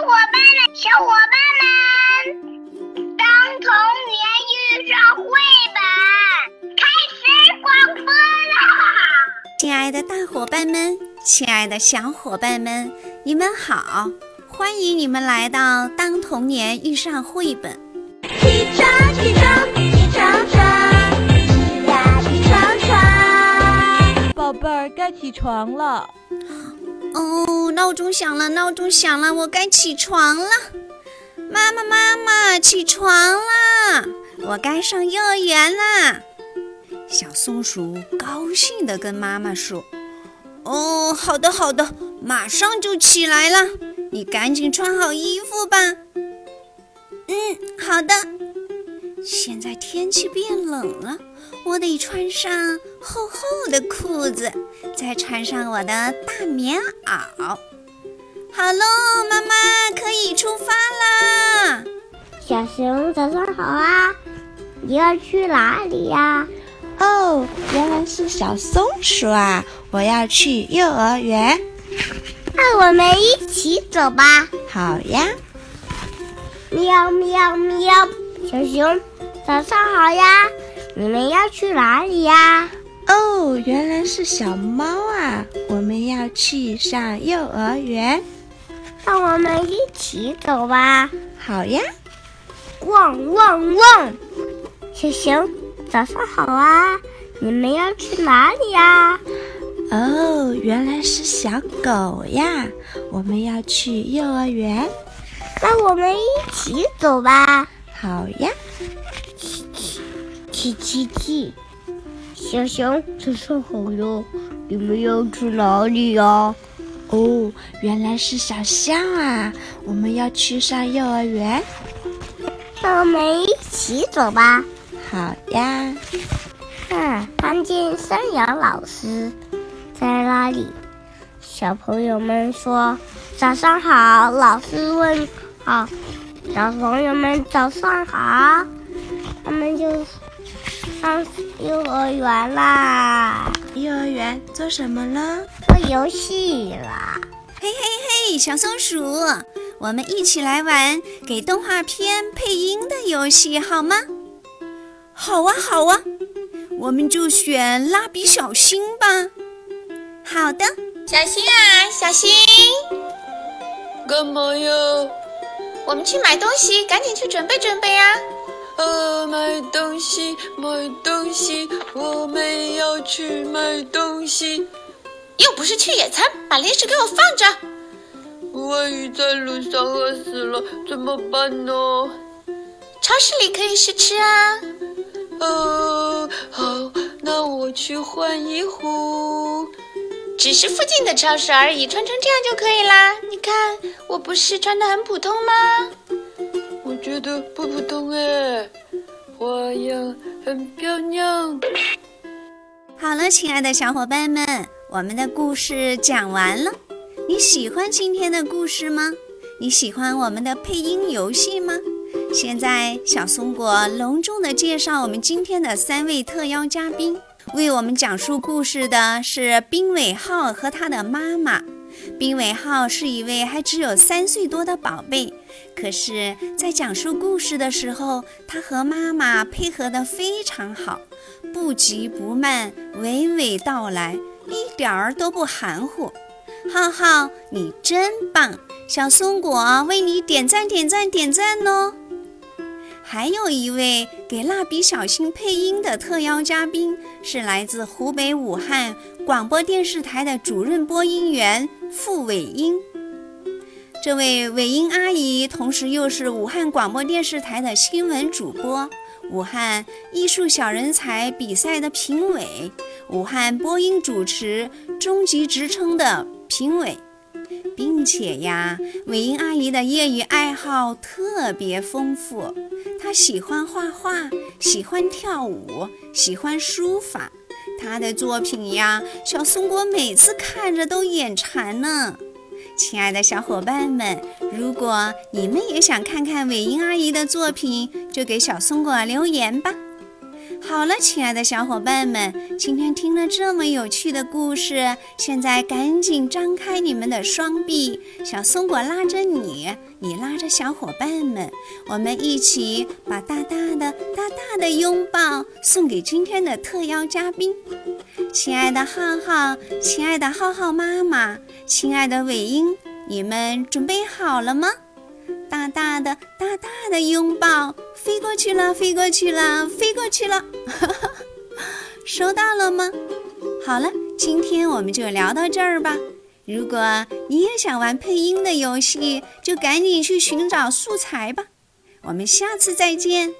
伙伴们，小伙伴们，当童年遇上绘本，开始广播啦！亲爱的，大伙伴们，亲爱的小伙伴们，你们好！欢迎你们来到《当童年遇上绘本》。起床，起床，起床床，起呀起床床。宝贝儿，该起床了。哦，闹钟响了，闹钟响了，我该起床了。妈妈，妈妈，起床啦！我该上幼儿园啦。小松鼠高兴地跟妈妈说：“哦，好的，好的，马上就起来了。你赶紧穿好衣服吧。”嗯，好的。现在天气变冷了，我得穿上厚厚的裤子，再穿上我的大棉袄。好喽，妈妈可以出发啦！小熊，早上好啊！你要去哪里呀？哦，原来是小松鼠啊！我要去幼儿园。那我们一起走吧。好呀。喵喵喵！小熊，早上好呀！你们要去哪里呀？哦，原来是小猫啊！我们要去上幼儿园。那我们一起走吧。好呀。汪汪汪！小熊，早上好啊！你们要去哪里呀？哦，原来是小狗呀！我们要去幼儿园。那我们一起走吧。好呀。叽叽叽！小熊，早上好哟！你们要去哪里呀？哦，原来是小象啊！我们要去上幼儿园。那我们一起走吧。好呀。嗯，看见山羊老师在那里。小朋友们说：“早上好。”老师问：“好。”小朋友们早上好。他们就上幼儿园啦。幼儿园做什么呢？做游戏啦。嘿嘿嘿，小松鼠，我们一起来玩给动画片配音的游戏好吗？好啊，好啊，我们就选蜡笔小新吧。好的，小新啊，小新，干嘛呀？我们去买东西，赶紧去准备准备啊！呃，买东西，买东西，我们要去买东西。又不是去野餐，把零食给我放着。万一在路上饿死了怎么办呢？超市里可以试吃啊。呃，好，那我去换衣服。只是附近的超市而已，穿成这样就可以啦。你看，我不是穿的很普通吗？我觉得不普通哎，花样很漂亮。好了，亲爱的小伙伴们，我们的故事讲完了。你喜欢今天的故事吗？你喜欢我们的配音游戏吗？现在，小松果隆重的介绍我们今天的三位特邀嘉宾。为我们讲述故事的是冰尾浩和他的妈妈。冰尾浩是一位还只有三岁多的宝贝，可是，在讲述故事的时候，他和妈妈配合得非常好，不急不慢，娓娓道来，一点儿都不含糊。浩浩，你真棒！小松果为你点赞点赞点赞哦！还有一位给蜡笔小新配音的特邀嘉宾是来自湖北武汉广播电视台的主任播音员付伟英。这位伟英阿姨同时又是武汉广播电视台的新闻主播、武汉艺术小人才比赛的评委、武汉播音主持中级职称的评委。并且呀，伟英阿姨的业余爱好特别丰富。他喜欢画画，喜欢跳舞，喜欢书法。他的作品呀，小松果每次看着都眼馋呢。亲爱的小伙伴们，如果你们也想看看伟英阿姨的作品，就给小松果留言吧。好了，亲爱的小伙伴们，今天听了这么有趣的故事，现在赶紧张开你们的双臂，小松果拉着你，你拉着小伙伴们，我们一起把大大的、大大的拥抱送给今天的特邀嘉宾，亲爱的浩浩，亲爱的浩浩妈妈，亲爱的伟英，你们准备好了吗？大大的、的拥抱，飞过去了，飞过去了，飞过去了，收到了吗？好了，今天我们就聊到这儿吧。如果你也想玩配音的游戏，就赶紧去寻找素材吧。我们下次再见。